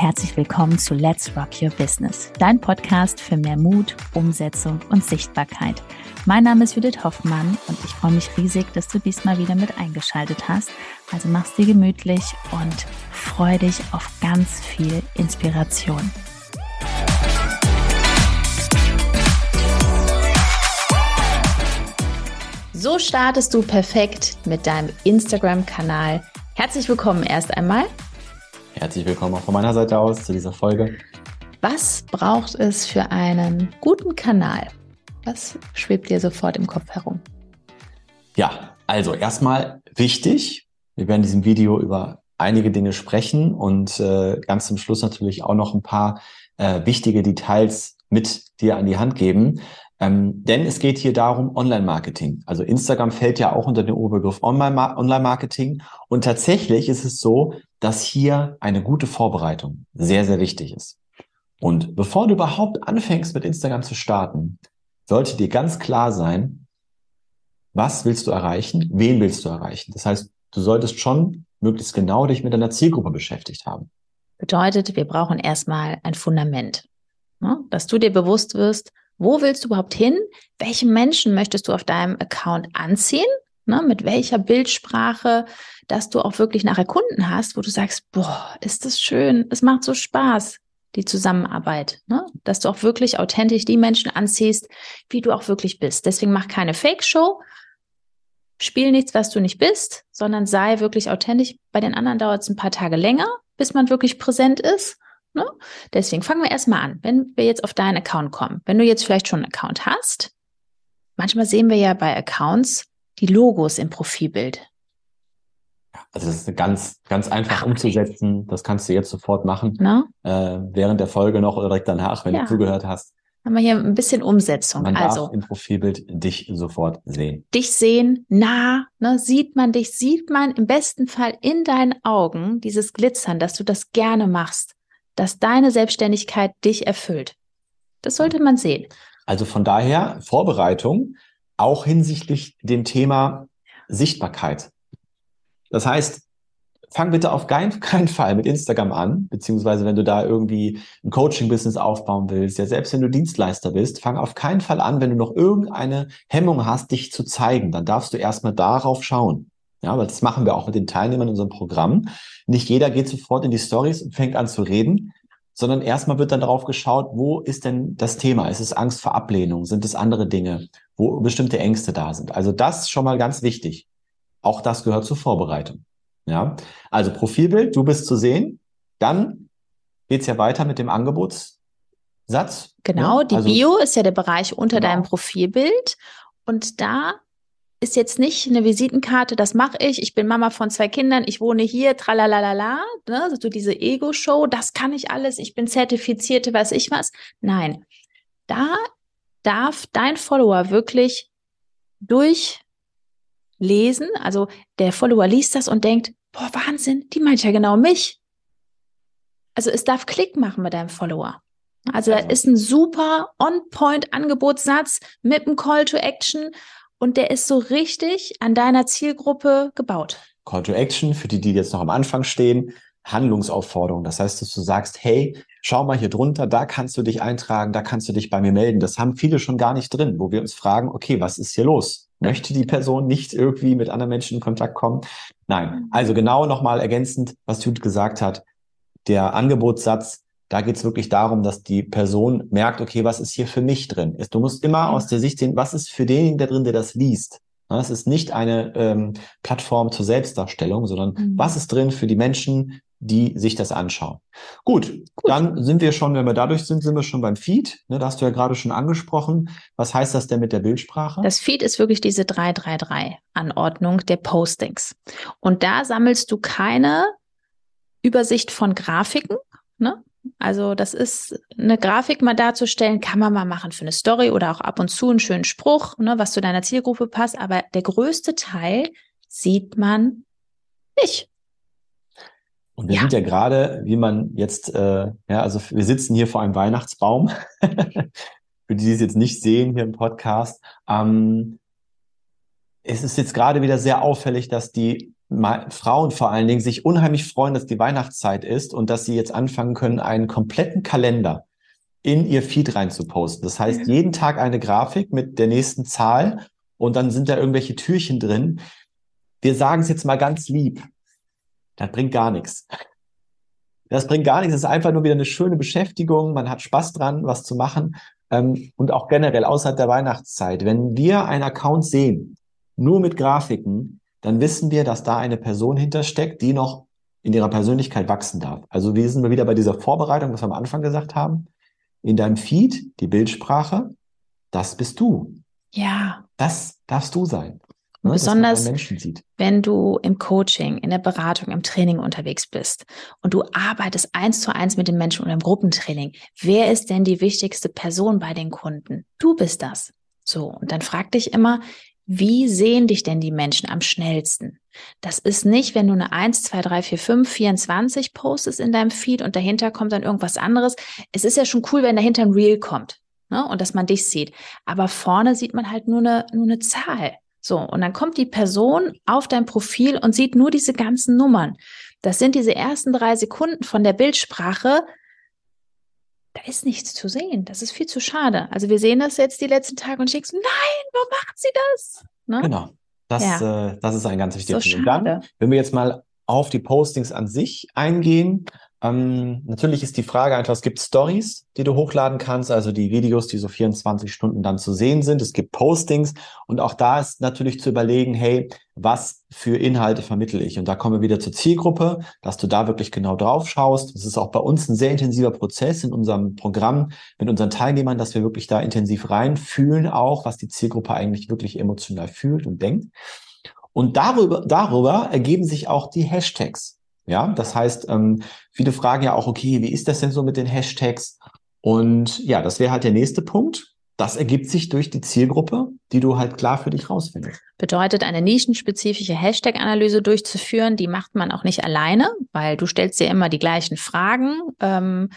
herzlich willkommen zu Let's Rock Your Business, dein Podcast für mehr Mut, Umsetzung und Sichtbarkeit. Mein Name ist Judith Hoffmann und ich freue mich riesig, dass du diesmal wieder mit eingeschaltet hast. Also mach's dir gemütlich und freu dich auf ganz viel Inspiration. So startest du perfekt mit deinem Instagram-Kanal. Herzlich willkommen erst einmal. Herzlich willkommen auch von meiner Seite aus zu dieser Folge. Was braucht es für einen guten Kanal? Was schwebt dir sofort im Kopf herum? Ja, also erstmal wichtig. Wir werden in diesem Video über einige Dinge sprechen und äh, ganz zum Schluss natürlich auch noch ein paar äh, wichtige Details mit dir an die Hand geben. Ähm, denn es geht hier darum, Online-Marketing. Also Instagram fällt ja auch unter den Oberbegriff Online-Marketing. Und tatsächlich ist es so, dass hier eine gute Vorbereitung sehr, sehr wichtig ist. Und bevor du überhaupt anfängst mit Instagram zu starten, sollte dir ganz klar sein, was willst du erreichen, wen willst du erreichen. Das heißt, du solltest schon möglichst genau dich mit deiner Zielgruppe beschäftigt haben. Bedeutet, wir brauchen erstmal ein Fundament, ne? dass du dir bewusst wirst, wo willst du überhaupt hin? Welche Menschen möchtest du auf deinem Account anziehen? Ne, mit welcher Bildsprache, dass du auch wirklich nachher Kunden hast, wo du sagst, boah, ist das schön, es macht so Spaß, die Zusammenarbeit, ne? dass du auch wirklich authentisch die Menschen anziehst, wie du auch wirklich bist. Deswegen mach keine Fake-Show, spiel nichts, was du nicht bist, sondern sei wirklich authentisch. Bei den anderen dauert es ein paar Tage länger, bis man wirklich präsent ist. Ne? Deswegen fangen wir erstmal an, wenn wir jetzt auf deinen Account kommen. Wenn du jetzt vielleicht schon einen Account hast, manchmal sehen wir ja bei Accounts die Logos im Profilbild. Also das ist ganz, ganz einfach Ach, umzusetzen. Das kannst du jetzt sofort machen. No? Äh, während der Folge noch oder direkt danach, wenn ja. du zugehört hast. Haben wir hier ein bisschen Umsetzung. Man also darf im Profilbild dich sofort sehen. Dich sehen, nah, ne, sieht man dich, sieht man im besten Fall in deinen Augen dieses Glitzern, dass du das gerne machst dass deine Selbstständigkeit dich erfüllt. Das sollte man sehen. Also von daher Vorbereitung auch hinsichtlich dem Thema Sichtbarkeit. Das heißt, fang bitte auf keinen, keinen Fall mit Instagram an, beziehungsweise wenn du da irgendwie ein Coaching-Business aufbauen willst, ja selbst wenn du Dienstleister bist, fang auf keinen Fall an, wenn du noch irgendeine Hemmung hast, dich zu zeigen, dann darfst du erstmal darauf schauen. Ja, aber das machen wir auch mit den Teilnehmern in unserem Programm. Nicht jeder geht sofort in die Stories und fängt an zu reden, sondern erstmal wird dann darauf geschaut, wo ist denn das Thema? Ist es Angst vor Ablehnung? Sind es andere Dinge, wo bestimmte Ängste da sind? Also das ist schon mal ganz wichtig. Auch das gehört zur Vorbereitung. Ja, also Profilbild, du bist zu sehen. Dann geht's ja weiter mit dem Angebotssatz. Genau, die also, Bio ist ja der Bereich unter genau. deinem Profilbild. Und da ist jetzt nicht eine Visitenkarte, das mache ich, ich bin Mama von zwei Kindern, ich wohne hier, tralalala, ne? so also diese Ego-Show, das kann ich alles, ich bin zertifizierte, weiß ich was. Nein, da darf dein Follower wirklich durchlesen, also der Follower liest das und denkt, boah, Wahnsinn, die meint ja genau mich. Also es darf Klick machen mit deinem Follower. Also, also. da ist ein super On-Point-Angebotssatz mit einem Call to Action und der ist so richtig an deiner Zielgruppe gebaut. Call to Action, für die, die jetzt noch am Anfang stehen, Handlungsaufforderung. Das heißt, dass du sagst, hey, schau mal hier drunter, da kannst du dich eintragen, da kannst du dich bei mir melden. Das haben viele schon gar nicht drin, wo wir uns fragen, okay, was ist hier los? Möchte die Person nicht irgendwie mit anderen Menschen in Kontakt kommen? Nein. Also genau nochmal ergänzend, was Judith gesagt hat. Der Angebotssatz da geht es wirklich darum, dass die Person merkt, okay, was ist hier für mich drin? Du musst immer aus der Sicht sehen, was ist für denjenigen da drin, der das liest. Es ist nicht eine ähm, Plattform zur Selbstdarstellung, sondern mhm. was ist drin für die Menschen, die sich das anschauen. Gut, Gut, dann sind wir schon, wenn wir dadurch sind, sind wir schon beim Feed. Ne, da hast du ja gerade schon angesprochen. Was heißt das denn mit der Bildsprache? Das Feed ist wirklich diese 333-Anordnung der Postings. Und da sammelst du keine Übersicht von Grafiken, ne? Also das ist eine Grafik mal darzustellen, kann man mal machen für eine Story oder auch ab und zu einen schönen Spruch, ne, was zu deiner Zielgruppe passt. Aber der größte Teil sieht man nicht. Und wir ja. sind ja gerade, wie man jetzt, äh, ja, also wir sitzen hier vor einem Weihnachtsbaum. für die, die es jetzt nicht sehen hier im Podcast. Ähm, es ist jetzt gerade wieder sehr auffällig, dass die Frauen vor allen Dingen sich unheimlich freuen, dass die Weihnachtszeit ist und dass sie jetzt anfangen können, einen kompletten Kalender in ihr Feed rein zu posten. Das heißt, mhm. jeden Tag eine Grafik mit der nächsten Zahl und dann sind da irgendwelche Türchen drin. Wir sagen es jetzt mal ganz lieb. Das bringt gar nichts. Das bringt gar nichts. Es ist einfach nur wieder eine schöne Beschäftigung. Man hat Spaß dran, was zu machen. Ähm, und auch generell außerhalb der Weihnachtszeit. Wenn wir einen Account sehen, nur mit Grafiken, dann wissen wir, dass da eine Person hintersteckt, die noch in ihrer Persönlichkeit wachsen darf. Also wir sind wieder bei dieser Vorbereitung, was wir am Anfang gesagt haben. In deinem Feed, die Bildsprache, das bist du. Ja. Das darfst du sein. Ne, besonders, wenn du im Coaching, in der Beratung, im Training unterwegs bist und du arbeitest eins zu eins mit den Menschen oder im Gruppentraining. Wer ist denn die wichtigste Person bei den Kunden? Du bist das. So. Und dann frag dich immer, wie sehen dich denn die Menschen am schnellsten? Das ist nicht, wenn du eine 1, 2, 3, 4, 5, 24 postest in deinem Feed und dahinter kommt dann irgendwas anderes. Es ist ja schon cool, wenn dahinter ein Reel kommt ne? und dass man dich sieht. Aber vorne sieht man halt nur eine, nur eine Zahl. So, und dann kommt die Person auf dein Profil und sieht nur diese ganzen Nummern. Das sind diese ersten drei Sekunden von der Bildsprache, da ist nichts zu sehen. Das ist viel zu schade. Also wir sehen das jetzt die letzten Tage und denke, nein, warum macht sie das? Ne? Genau. Das, ja. äh, das ist ein ganz wichtiger so Punkt. Dann, wenn wir jetzt mal auf die Postings an sich eingehen, ähm, natürlich ist die Frage einfach, es gibt Stories, die du hochladen kannst, also die Videos, die so 24 Stunden dann zu sehen sind. Es gibt Postings und auch da ist natürlich zu überlegen, hey, was für Inhalte vermittle ich? Und da kommen wir wieder zur Zielgruppe, dass du da wirklich genau drauf schaust. Das ist auch bei uns ein sehr intensiver Prozess in unserem Programm mit unseren Teilnehmern, dass wir wirklich da intensiv reinfühlen, auch was die Zielgruppe eigentlich wirklich emotional fühlt und denkt. Und darüber, darüber ergeben sich auch die Hashtags. Ja, das heißt, ähm, viele fragen ja auch, okay, wie ist das denn so mit den Hashtags? Und ja, das wäre halt der nächste Punkt. Das ergibt sich durch die Zielgruppe, die du halt klar für dich rausfindest. Bedeutet, eine nischenspezifische Hashtag-Analyse durchzuführen, die macht man auch nicht alleine, weil du stellst dir immer die gleichen Fragen. Ähm,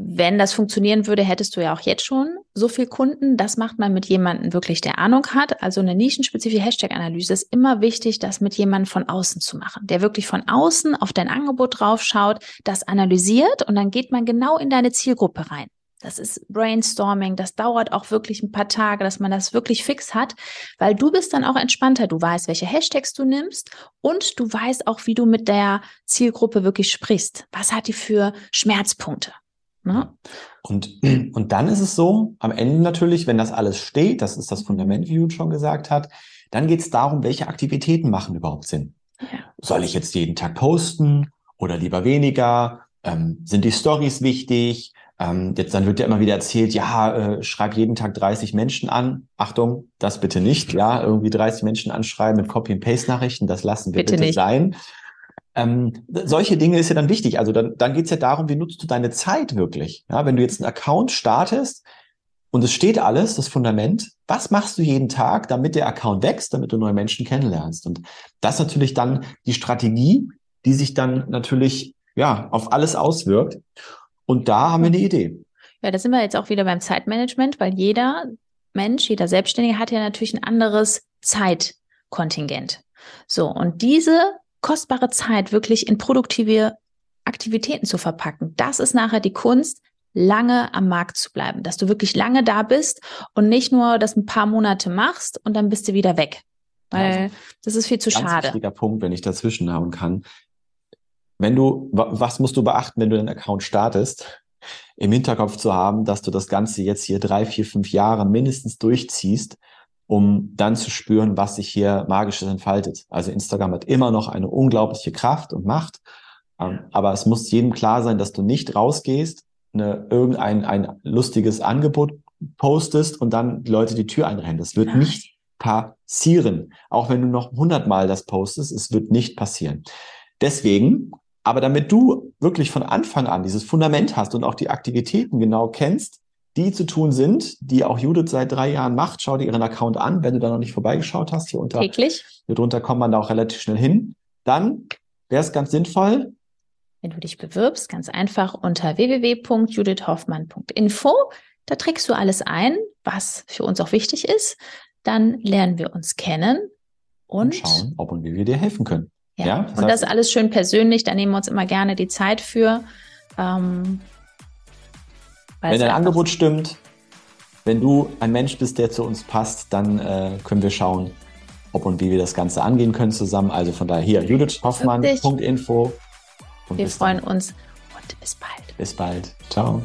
wenn das funktionieren würde, hättest du ja auch jetzt schon so viel Kunden. Das macht man mit jemandem wirklich, der Ahnung hat. Also eine nischenspezifische Hashtag-Analyse ist immer wichtig, das mit jemandem von außen zu machen, der wirklich von außen auf dein Angebot draufschaut, das analysiert und dann geht man genau in deine Zielgruppe rein. Das ist Brainstorming, das dauert auch wirklich ein paar Tage, dass man das wirklich fix hat, weil du bist dann auch entspannter. Du weißt, welche Hashtags du nimmst und du weißt auch, wie du mit der Zielgruppe wirklich sprichst. Was hat die für Schmerzpunkte? Ne? Und, und dann ist es so, am Ende natürlich, wenn das alles steht, das ist das Fundament, wie Jude schon gesagt hat, dann geht es darum, welche Aktivitäten machen überhaupt Sinn. Soll ich jetzt jeden Tag posten oder lieber weniger? Ähm, sind die Stories wichtig? Ähm, jetzt dann wird ja immer wieder erzählt, ja, äh, schreib jeden Tag 30 Menschen an. Achtung, das bitte nicht. Ja, irgendwie 30 Menschen anschreiben mit Copy-and-Paste-Nachrichten, das lassen wir bitte, bitte sein. Ähm, solche Dinge ist ja dann wichtig. Also dann, dann geht es ja darum, wie nutzt du deine Zeit wirklich? Ja, wenn du jetzt einen Account startest und es steht alles, das Fundament, was machst du jeden Tag, damit der Account wächst, damit du neue Menschen kennenlernst? Und das ist natürlich dann die Strategie, die sich dann natürlich ja auf alles auswirkt. Und da haben wir eine Idee. Ja, da sind wir jetzt auch wieder beim Zeitmanagement, weil jeder Mensch, jeder Selbstständige hat ja natürlich ein anderes Zeitkontingent. So, und diese kostbare Zeit wirklich in produktive Aktivitäten zu verpacken. Das ist nachher die Kunst, lange am Markt zu bleiben, dass du wirklich lange da bist und nicht nur das ein paar Monate machst und dann bist du wieder weg. Weil also, das ist viel zu ganz schade. Wichtiger Punkt, wenn ich dazwischen hauen kann. Wenn du, was musst du beachten, wenn du den Account startest? Im Hinterkopf zu haben, dass du das Ganze jetzt hier drei, vier, fünf Jahre mindestens durchziehst um dann zu spüren, was sich hier magisches entfaltet. Also Instagram hat immer noch eine unglaubliche Kraft und Macht, ähm, aber es muss jedem klar sein, dass du nicht rausgehst, eine, irgendein ein lustiges Angebot postest und dann die Leute die Tür einrennen. Das wird nicht passieren. Auch wenn du noch hundertmal das postest, es wird nicht passieren. Deswegen, aber damit du wirklich von Anfang an dieses Fundament hast und auch die Aktivitäten genau kennst, die zu tun sind, die auch Judith seit drei Jahren macht. Schau dir ihren Account an, wenn du da noch nicht vorbeigeschaut hast. Hier unter, Täglich. Hier drunter kommt man da auch relativ schnell hin. Dann wäre es ganz sinnvoll, wenn du dich bewirbst, ganz einfach unter www.judithhoffmann.info. Da trägst du alles ein, was für uns auch wichtig ist. Dann lernen wir uns kennen und, und schauen, ob und wie wir dir helfen können. Ja, ja das und heißt, das ist alles schön persönlich, da nehmen wir uns immer gerne die Zeit für. Ähm, wenn dein Angebot stimmt, wenn du ein Mensch bist, der zu uns passt, dann äh, können wir schauen, ob und wie wir das Ganze angehen können zusammen. Also von daher hier judithhoffmann.info. Wir freuen uns und bis bald. Bis bald. Ciao.